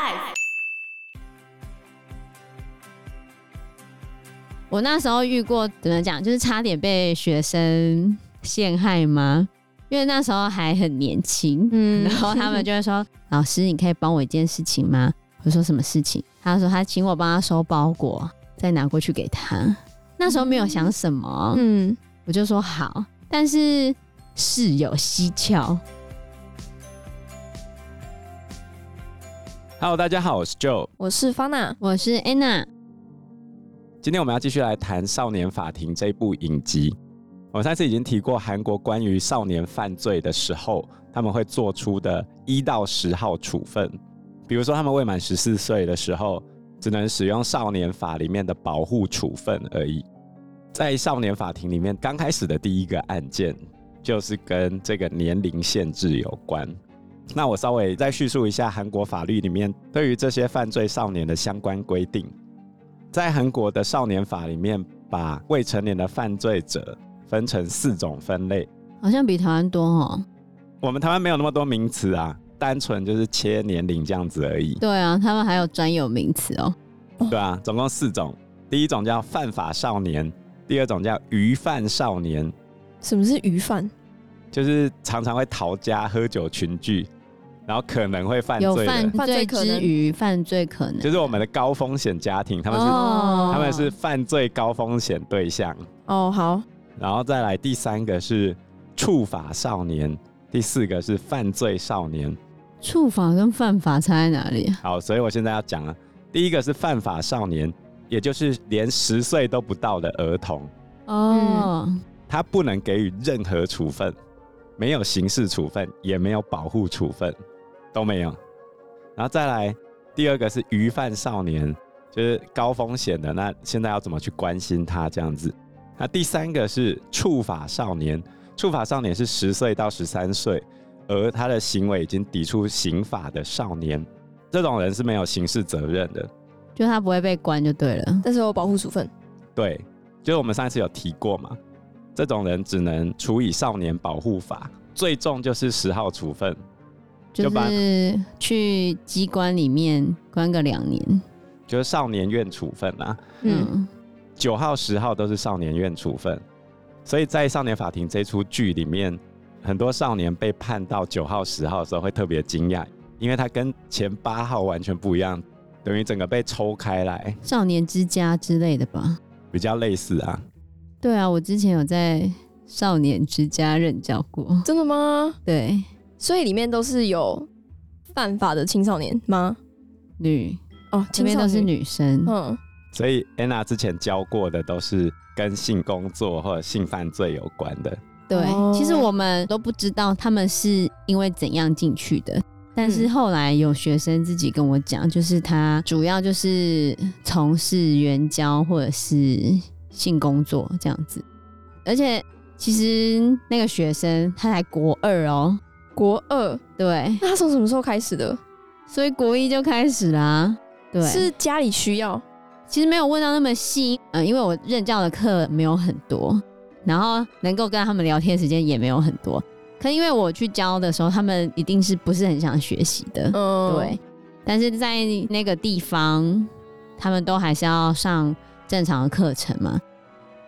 Life。我那时候遇过怎么讲，就是差点被学生陷害吗？因为那时候还很年轻，嗯，然后他们就会说：“老师，你可以帮我一件事情吗？”我说：“什么事情？”他说：“他请我帮他收包裹，再拿过去给他。”那时候没有想什么，嗯，我就说好，但是事有蹊跷。Hello，大家好，我是 Joe，我是 Fana，我是 Anna。今天我们要继续来谈《少年法庭》这部影集。我上次已经提过韩国关于少年犯罪的时候，他们会做出的一到十号处分，比如说他们未满十四岁的时候，只能使用少年法里面的保护处分而已。在少年法庭里面，刚开始的第一个案件就是跟这个年龄限制有关。那我稍微再叙述一下韩国法律里面对于这些犯罪少年的相关规定。在韩国的少年法里面，把未成年的犯罪者分成四种分类，好像比台湾多哦。我们台湾没有那么多名词啊，单纯就是切年龄这样子而已。对啊，他们还有专有名词哦。对啊，总共四种。第一种叫犯法少年，第二种叫鱼犯少年。什么是鱼犯？就是常常会逃家、喝酒群聚。然后可能会犯罪，有犯罪之余，犯罪可能就是我们的高风险家庭，他们是、哦、他们是犯罪高风险对象。哦，好。然后再来第三个是触法少年，第四个是犯罪少年。触法跟犯法差在哪里？好，所以我现在要讲了。第一个是犯法少年，也就是连十岁都不到的儿童。哦、嗯，他不能给予任何处分，没有刑事处分，也没有保护处分。都没有，然后再来第二个是鱼贩少年，就是高风险的。那现在要怎么去关心他这样子？那第三个是触法少年，触法少年是十岁到十三岁，而他的行为已经抵触刑法的少年，这种人是没有刑事责任的，就他不会被关就对了。但是有保护处分。对，就是我们上一次有提过嘛，这种人只能处以少年保护法，最重就是十号处分。就是去机关里面关个两年，就是少年院处分啊。嗯，九号、十号都是少年院处分，所以在少年法庭这出剧里面，很多少年被判到九号、十号的时候会特别惊讶，因为他跟前八号完全不一样，等于整个被抽开来。少年之家之类的吧，比较类似啊。对啊，我之前有在少年之家任教过。真的吗？对。所以里面都是有犯法的青少年吗？女哦，这边都是女生。嗯，所以 Anna 之前教过的都是跟性工作或者性犯罪有关的。对，哦、其实我们都不知道他们是因为怎样进去的，但是后来有学生自己跟我讲，就是他主要就是从事援交或者是性工作这样子。而且其实那个学生他才国二哦。国二，对，那他从什么时候开始的？所以国一就开始啦。对，是家里需要。其实没有问到那么细，嗯，因为我任教的课没有很多，然后能够跟他们聊天时间也没有很多。可因为我去教的时候，他们一定是不是很想学习的，嗯，对。但是在那个地方，他们都还是要上正常的课程嘛。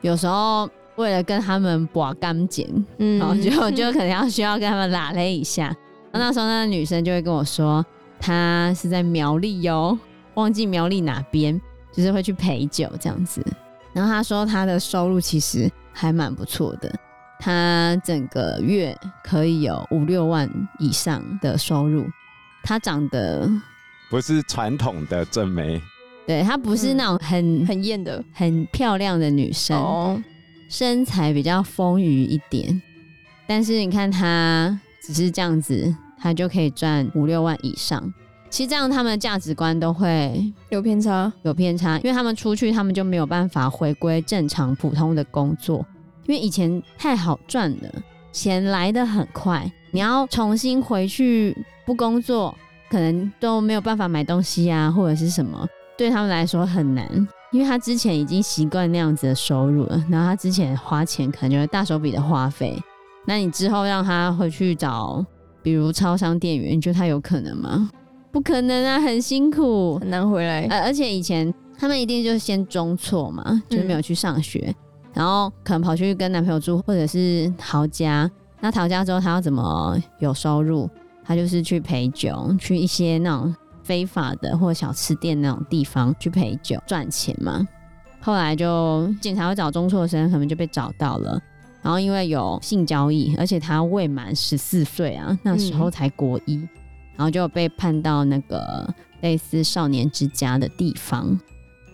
有时候。为了跟他们把干净，嗯，然后就 就可能要需要跟他们拉勒一下。那时候那个女生就会跟我说，她是在苗栗哟，忘记苗栗哪边，就是会去陪酒这样子。然后她说她的收入其实还蛮不错的，她整个月可以有五六万以上的收入。她长得不是传统的正妹，对，她不是那种很、嗯、很艳的、很漂亮的女生。哦身材比较丰腴一点，但是你看他只是这样子，他就可以赚五六万以上。其实这样他们的价值观都会有偏差，有偏差，因为他们出去，他们就没有办法回归正常普通的工作，因为以前太好赚了，钱来的很快，你要重新回去不工作，可能都没有办法买东西啊，或者是什么，对他们来说很难。因为他之前已经习惯那样子的收入了，然后他之前花钱可能就会大手笔的花费，那你之后让他回去找，比如超商店员，你觉得他有可能吗？不可能啊，很辛苦，很难回来。呃，而且以前他们一定就是先中辍嘛，就是没有去上学，嗯、然后可能跑去跟男朋友住，或者是逃家。那逃家之后，他要怎么有收入？他就是去陪酒，去一些那种非法的或小吃店那种地方去陪酒赚钱嘛。后来就警察会找中辍生，可能就被找到了。然后因为有性交易，而且他未满十四岁啊，那时候才国一，嗯、然后就被判到那个类似少年之家的地方。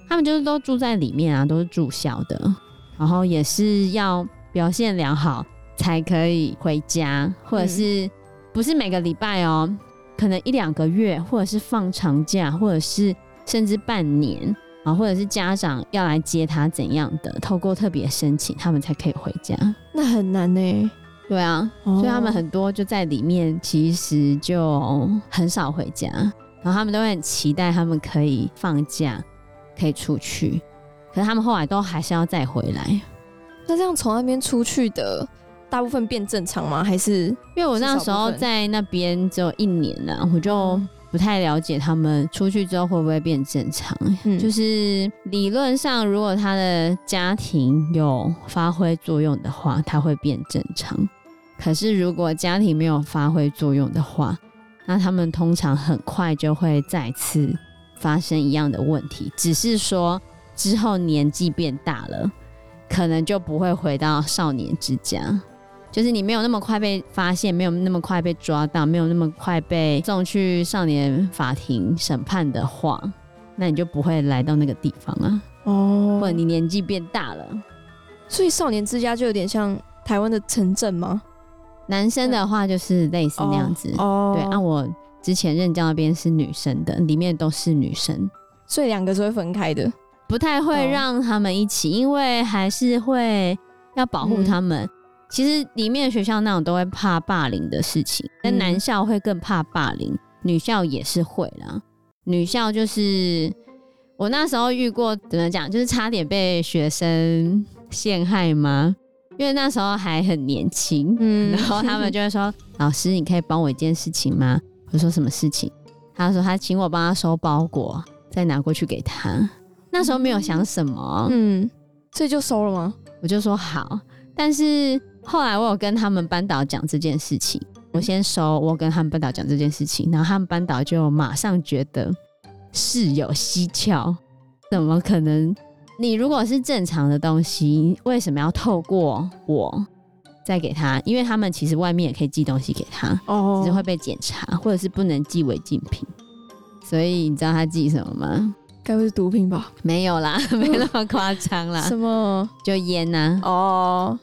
他们就是都住在里面啊，都是住校的，然后也是要表现良好才可以回家，或者是不是每个礼拜哦，可能一两个月，或者是放长假，或者是甚至半年。啊，或者是家长要来接他怎样的，透过特别申请，他们才可以回家。那很难呢。对啊，哦、所以他们很多就在里面，其实就很少回家。然后他们都会很期待，他们可以放假，可以出去。可是他们后来都还是要再回来。那这样从那边出去的大部分变正常吗？还是因为我那时候在那边只有一年了，我就。嗯不太了解他们出去之后会不会变正常。嗯，就是理论上，如果他的家庭有发挥作用的话，他会变正常。可是如果家庭没有发挥作用的话，那他们通常很快就会再次发生一样的问题，只是说之后年纪变大了，可能就不会回到少年之家。就是你没有那么快被发现，没有那么快被抓到，没有那么快被送去少年法庭审判的话，那你就不会来到那个地方啊。哦，或者你年纪变大了，所以少年之家就有点像台湾的城镇吗？男生的话就是类似那样子。哦，对，按我之前任教那边是女生的，里面都是女生，所以两个是会分开的，不太会让他们一起，因为还是会要保护他们。嗯其实里面的学校那种都会怕霸凌的事情，但男校会更怕霸凌，女校也是会啦。女校就是我那时候遇过，怎么讲，就是差点被学生陷害吗？因为那时候还很年轻，嗯，然后他们就会说：“ 老师，你可以帮我一件事情吗？”我说：“什么事情？”他说：“他请我帮他收包裹，再拿过去给他。”那时候没有想什么，嗯，所以就收了吗？我就说好，但是。后来我有跟他们班导讲这件事情，我先收，我跟他们班导讲这件事情，然后他们班导就马上觉得事有蹊跷，怎么可能？你如果是正常的东西，为什么要透过我再给他？因为他们其实外面也可以寄东西给他，哦，只是会被检查，或者是不能寄违禁品。所以你知道他寄什么吗？该不是毒品吧？没有啦，没那么夸张啦。什么？就烟呐？哦。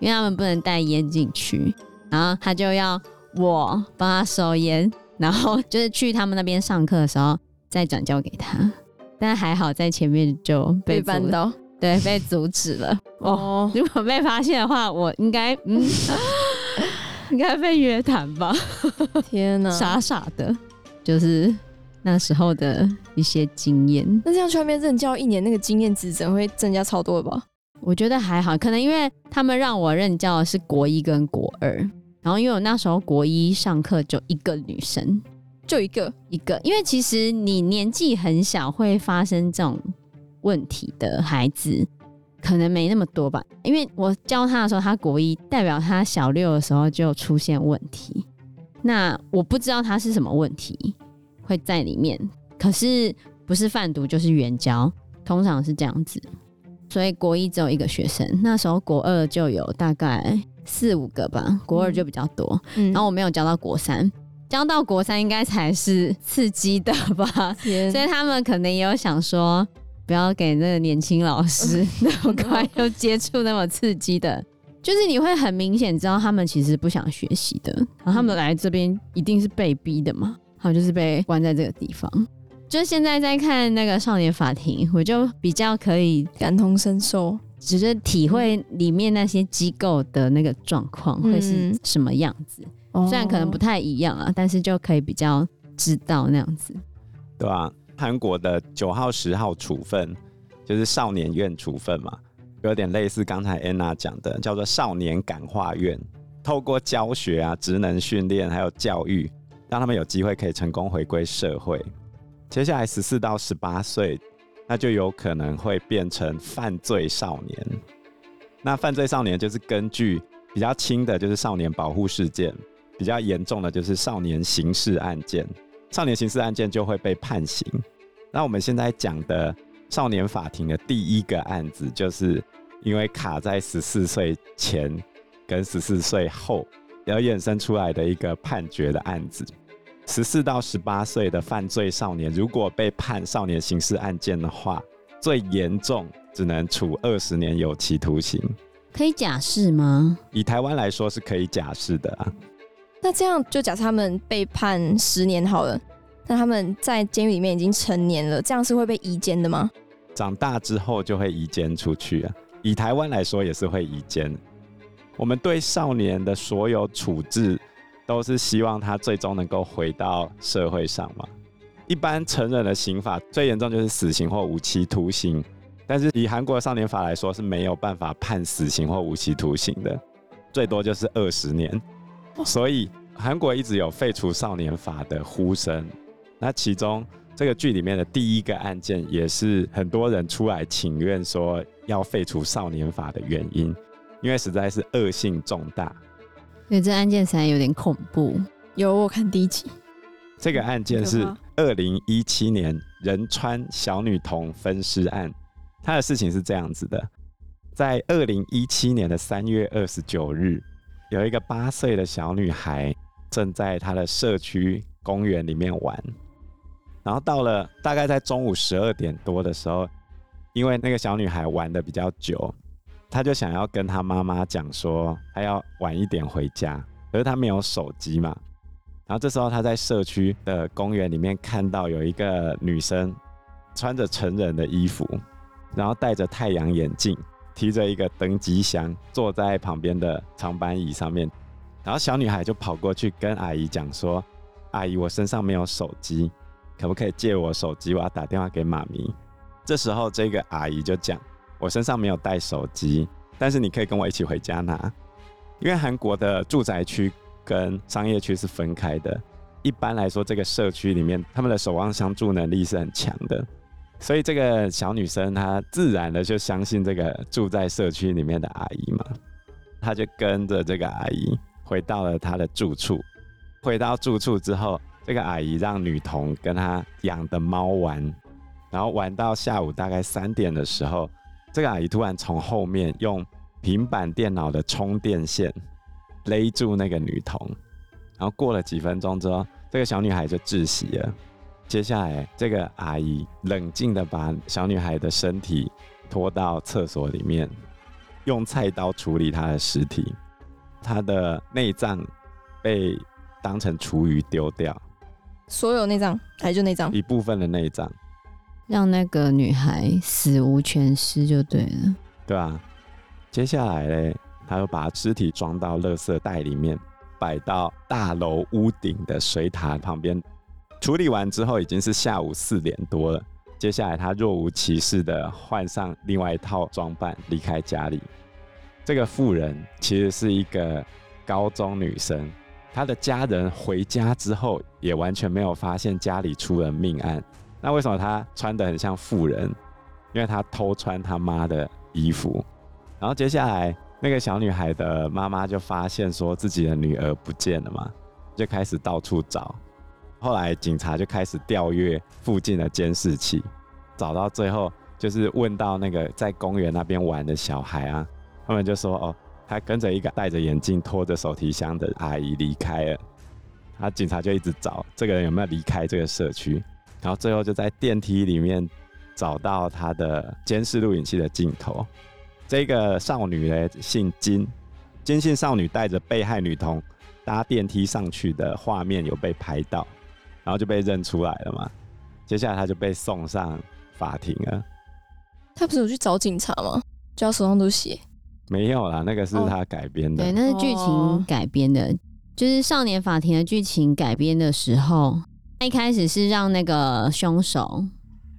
因为他们不能带烟进去，然后他就要我帮他收烟，然后就是去他们那边上课的时候再转交给他。但还好在前面就被绊倒，对，被阻止了。哦，如果被发现的话，我应该嗯，应该被约谈吧？天哪，傻傻的，就是那时候的一些经验。那这样去外面任教一年，那个经验值怎会增加超多的吧？我觉得还好，可能因为他们让我任教的是国一跟国二，然后因为我那时候国一上课就一个女生，就一个一个，因为其实你年纪很小会发生这种问题的孩子可能没那么多吧。因为我教他的时候，他国一，代表他小六的时候就出现问题，那我不知道他是什么问题会在里面，可是不是贩毒就是援交，通常是这样子。所以国一只有一个学生，那时候国二就有大概四五个吧，国二就比较多。嗯、然后我没有教到国三，教到国三应该才是刺激的吧？所以他们可能也有想说，不要给那个年轻老师 那么快又接触那么刺激的，就是你会很明显知道他们其实不想学习的。然后他们来这边一定是被逼的嘛，他们就是被关在这个地方。就现在在看那个少年法庭，我就比较可以感同身受，只是体会里面那些机构的那个状况会是什么样子。嗯、虽然可能不太一样啊，哦、但是就可以比较知道那样子。对啊，韩国的九号、十号处分就是少年院处分嘛，有点类似刚才安娜讲的，叫做少年感化院，透过教学啊、职能训练还有教育。让他们有机会可以成功回归社会。接下来十四到十八岁，那就有可能会变成犯罪少年。那犯罪少年就是根据比较轻的，就是少年保护事件；比较严重的，就是少年刑事案件。少年刑事案件就会被判刑。那我们现在讲的少年法庭的第一个案子，就是因为卡在十四岁前跟十四岁后，然后衍生出来的一个判决的案子。十四到十八岁的犯罪少年，如果被判少年刑事案件的话，最严重只能处二十年有期徒刑。可以假释吗？以台湾来说是可以假释的啊。那这样就假设他们被判十年好了，那他们在监狱里面已经成年了，这样是会被移监的吗？长大之后就会移监出去啊。以台湾来说也是会移监。我们对少年的所有处置，都是希望他最终能够回到社会上嘛。一般成人的刑法最严重就是死刑或无期徒刑，但是以韩国少年法来说是没有办法判死刑或无期徒刑的，最多就是二十年。所以韩国一直有废除少年法的呼声。那其中这个剧里面的第一个案件，也是很多人出来请愿说要废除少年法的原因，因为实在是恶性重大。对，这案件实在有点恐怖。有，我看第一集。这个案件是二零一七年仁川小女童分尸案。他的事情是这样子的：在二零一七年的三月二十九日。有一个八岁的小女孩正在她的社区公园里面玩，然后到了大概在中午十二点多的时候，因为那个小女孩玩的比较久，他就想要跟他妈妈讲说他要晚一点回家，可是他没有手机嘛。然后这时候他在社区的公园里面看到有一个女生穿着成人的衣服，然后戴着太阳眼镜。提着一个登机箱，坐在旁边的长板椅上面，然后小女孩就跑过去跟阿姨讲说：“阿姨，我身上没有手机，可不可以借我手机？我要打电话给妈咪。”这时候，这个阿姨就讲：“我身上没有带手机，但是你可以跟我一起回家拿。因为韩国的住宅区跟商业区是分开的，一般来说，这个社区里面他们的守望相助能力是很强的。”所以这个小女生她自然的就相信这个住在社区里面的阿姨嘛，她就跟着这个阿姨回到了她的住处。回到住处之后，这个阿姨让女童跟她养的猫玩，然后玩到下午大概三点的时候，这个阿姨突然从后面用平板电脑的充电线勒住那个女童，然后过了几分钟之后，这个小女孩就窒息了。接下来，这个阿姨冷静地把小女孩的身体拖到厕所里面，用菜刀处理她的尸体。她的内脏被当成厨余丢掉。所有内脏还就内脏？一部分的内脏，让那个女孩死无全尸就对了。对啊。接下来嘞，他又把尸体装到垃圾袋里面，摆到大楼屋顶的水塔旁边。处理完之后已经是下午四点多了。接下来他若无其事的换上另外一套装扮离开家里。这个妇人其实是一个高中女生，她的家人回家之后也完全没有发现家里出了命案。那为什么她穿得很像妇人？因为她偷穿她妈的衣服。然后接下来那个小女孩的妈妈就发现说自己的女儿不见了嘛，就开始到处找。后来警察就开始调阅附近的监视器，找到最后就是问到那个在公园那边玩的小孩啊，他们就说哦，他跟着一个戴着眼镜、拖着手提箱的阿姨离开了。他警察就一直找这个人有没有离开这个社区，然后最后就在电梯里面找到他的监视录影器的镜头。这个少女呢，姓金，金姓少女带着被害女童搭电梯上去的画面有被拍到。然后就被认出来了嘛，接下来他就被送上法庭了。他不是有去找警察吗？就他手上都血。没有啦，那个是他改编的。对，那是剧情改编的，就是少年法庭的剧情改编的时候，他他一开始是让那个凶手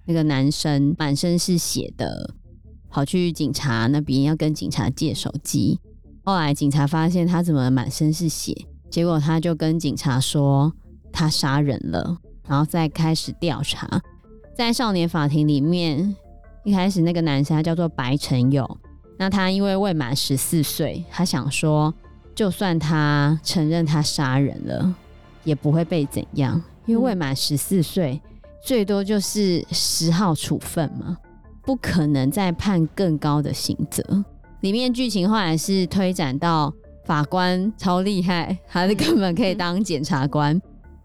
那个男生满身是血的跑去警察那边要跟警察借手机，后来警察发现他怎么满身是血，结果他就跟警察说。他杀人了，然后再开始调查。在少年法庭里面，一开始那个男生他叫做白成友，那他因为未满十四岁，他想说，就算他承认他杀人了，也不会被怎样，因为未满十四岁，最多就是十号处分嘛，不可能再判更高的刑责。里面剧情后来是推展到法官超厉害，他是根本可以当检察官。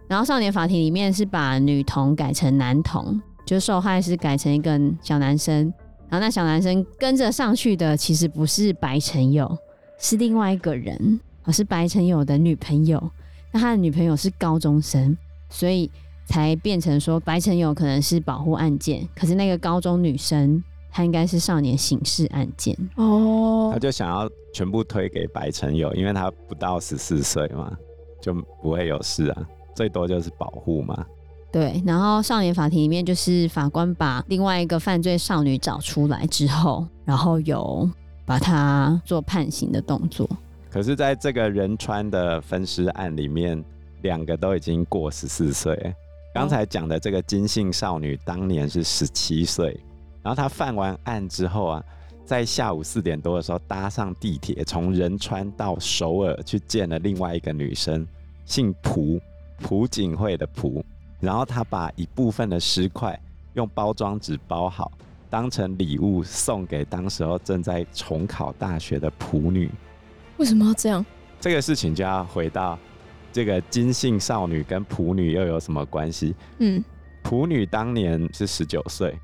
然后少年法庭里面是把女童改成男童。就受害是改成一个小男生，然后那小男生跟着上去的其实不是白成友，是另外一个人，而是白成友的女朋友。那他的女朋友是高中生，所以才变成说白成友可能是保护案件，可是那个高中女生她应该是少年刑事案件哦。他就想要全部推给白成友，因为他不到十四岁嘛，就不会有事啊，最多就是保护嘛。对，然后少年法庭里面就是法官把另外一个犯罪少女找出来之后，然后有把她做判刑的动作。可是，在这个仁川的分尸案里面，两个都已经过十四岁。刚才讲的这个金姓少女当年是十七岁，然后她犯完案之后啊，在下午四点多的时候搭上地铁，从仁川到首尔去见了另外一个女生，姓朴，朴槿惠的朴。然后她把一部分的尸块用包装纸包好，当成礼物送给当时候正在重考大学的朴女。为什么要这样？这个事情就要回到这个金姓少女跟普女又有什么关系？嗯，普女当年是十九岁，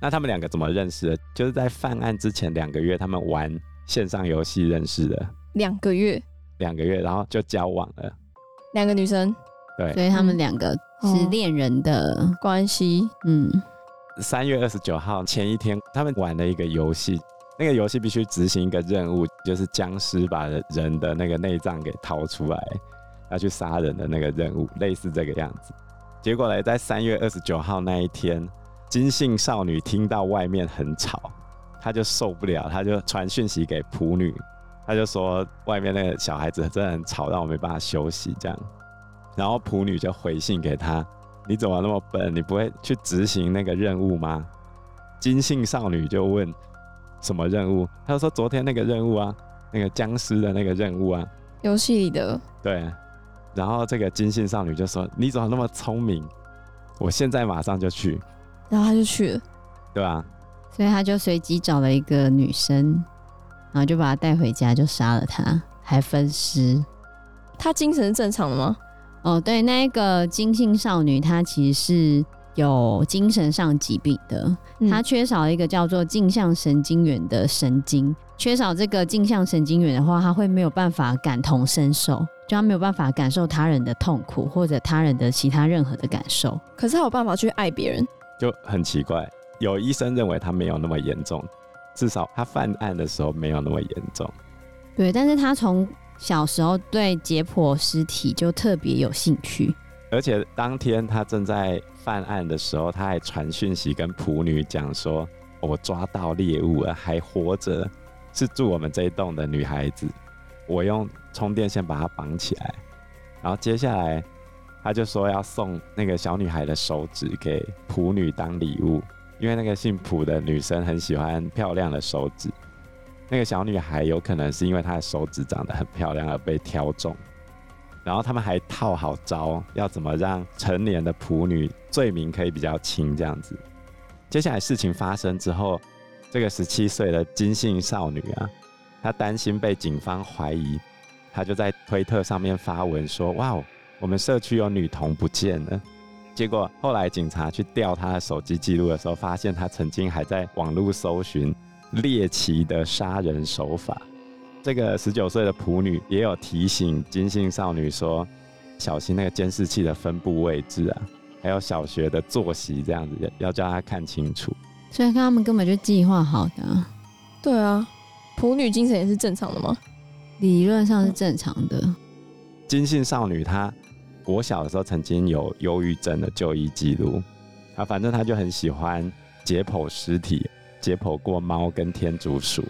那他们两个怎么认识的？就是在犯案之前两个月，他们玩线上游戏认识的。两个月？两个月，然后就交往了。两个女生？对，所以他们两个。是恋人的关系，嗯。三月二十九号前一天，他们玩了一个游戏，那个游戏必须执行一个任务，就是僵尸把人的那个内脏给掏出来，要去杀人的那个任务，类似这个样子。结果呢，在三月二十九号那一天，金姓少女听到外面很吵，她就受不了，她就传讯息给普女，她就说外面那个小孩子真的很吵，让我没办法休息，这样。然后普女就回信给她：“你怎么那么笨？你不会去执行那个任务吗？”金姓少女就问：“什么任务？”她说：“昨天那个任务啊，那个僵尸的那个任务啊，游戏里的。”对。然后这个金姓少女就说：“你怎么那么聪明？我现在马上就去。”然后他就去了，对吧？所以他就随机找了一个女生，然后就把她带回家，就杀了她，还分尸。他精神是正常的吗？哦，对，那一个金姓少女，她其实是有精神上疾病的，他、缺少一个叫做镜像神经元的神经，缺少这个镜像神经元的话，他会没有办法感同身受，就他没有办法感受他人的痛苦或者他人的其他任何的感受。可是他有办法去爱别人，就很奇怪。有医生认为他没有那么严重，至少他犯案的时候没有那么严重。对，但是他从小时候对解剖尸体就特别有兴趣，而且当天他正在犯案的时候，他还传讯息跟朴女讲说：“我抓到猎物了，还活着，是住我们这一栋的女孩子，我用充电线把她绑起来。”然后接下来他就说要送那个小女孩的手指给朴女当礼物，因为那个姓朴的女生很喜欢漂亮的手指。那个小女孩有可能是因为她的手指长得很漂亮而被挑中，然后他们还套好招，要怎么让成年的仆女罪名可以比较轻这样子。接下来事情发生之后，这个十七岁的金姓少女啊，她担心被警方怀疑，她就在推特上面发文说：“哇，我们社区有女童不见了。”结果后来警察去调她的手机记录的时候，发现她曾经还在网络搜寻。猎奇的杀人手法，这个十九岁的普女也有提醒金姓少女说，小心那个监视器的分布位置啊，还有小学的作息这样子，要叫她看清楚。所以他们根本就计划好的。对啊，普女精神也是正常的吗？理论上是正常的。金姓少女她国小的时候曾经有忧郁症的就医记录，啊，反正她就很喜欢解剖尸体。解剖过猫跟天竺鼠，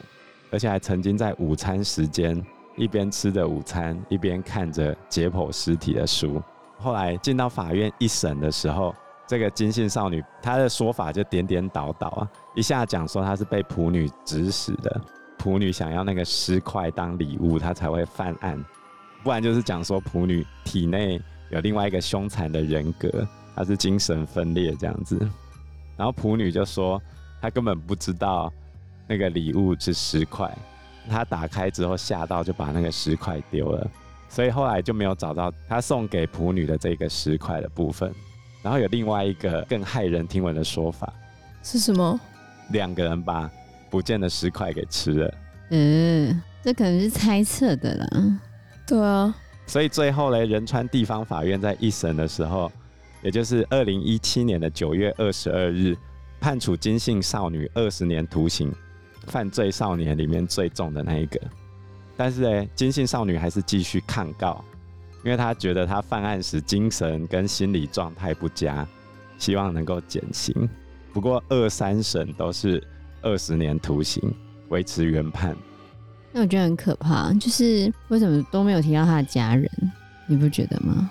而且还曾经在午餐时间一边吃着午餐，一边看着解剖尸体的书。后来进到法院一审的时候，这个金姓少女她的说法就颠颠倒倒啊，一下讲说她是被仆女指使的，仆女想要那个尸块当礼物，她才会犯案，不然就是讲说仆女体内有另外一个凶残的人格，她是精神分裂这样子。然后仆女就说她根本不知道那个礼物是十块，他打开之后吓到就把那个十块丢了，所以后来就没有找到他送给仆女的这个十块的部分。然后有另外一个更骇人听闻的说法，是什么？两个人把不见的十块给吃了。嗯，这可能是猜测的啦。对啊。所以最后呢，仁川地方法院在一审的时候，也就是二零一七年的九月二十二日，判处金姓少女二十年徒刑，犯罪少年里面最重的那一个。但是呢，金姓少女还是继续抗告。因为她觉得她犯案时精神跟心理状态不佳，希望能够减刑。不过二三审都是二十年徒刑，维持原判。那我觉得很可怕，就是为什么都没有提到他的家人？你不觉得吗？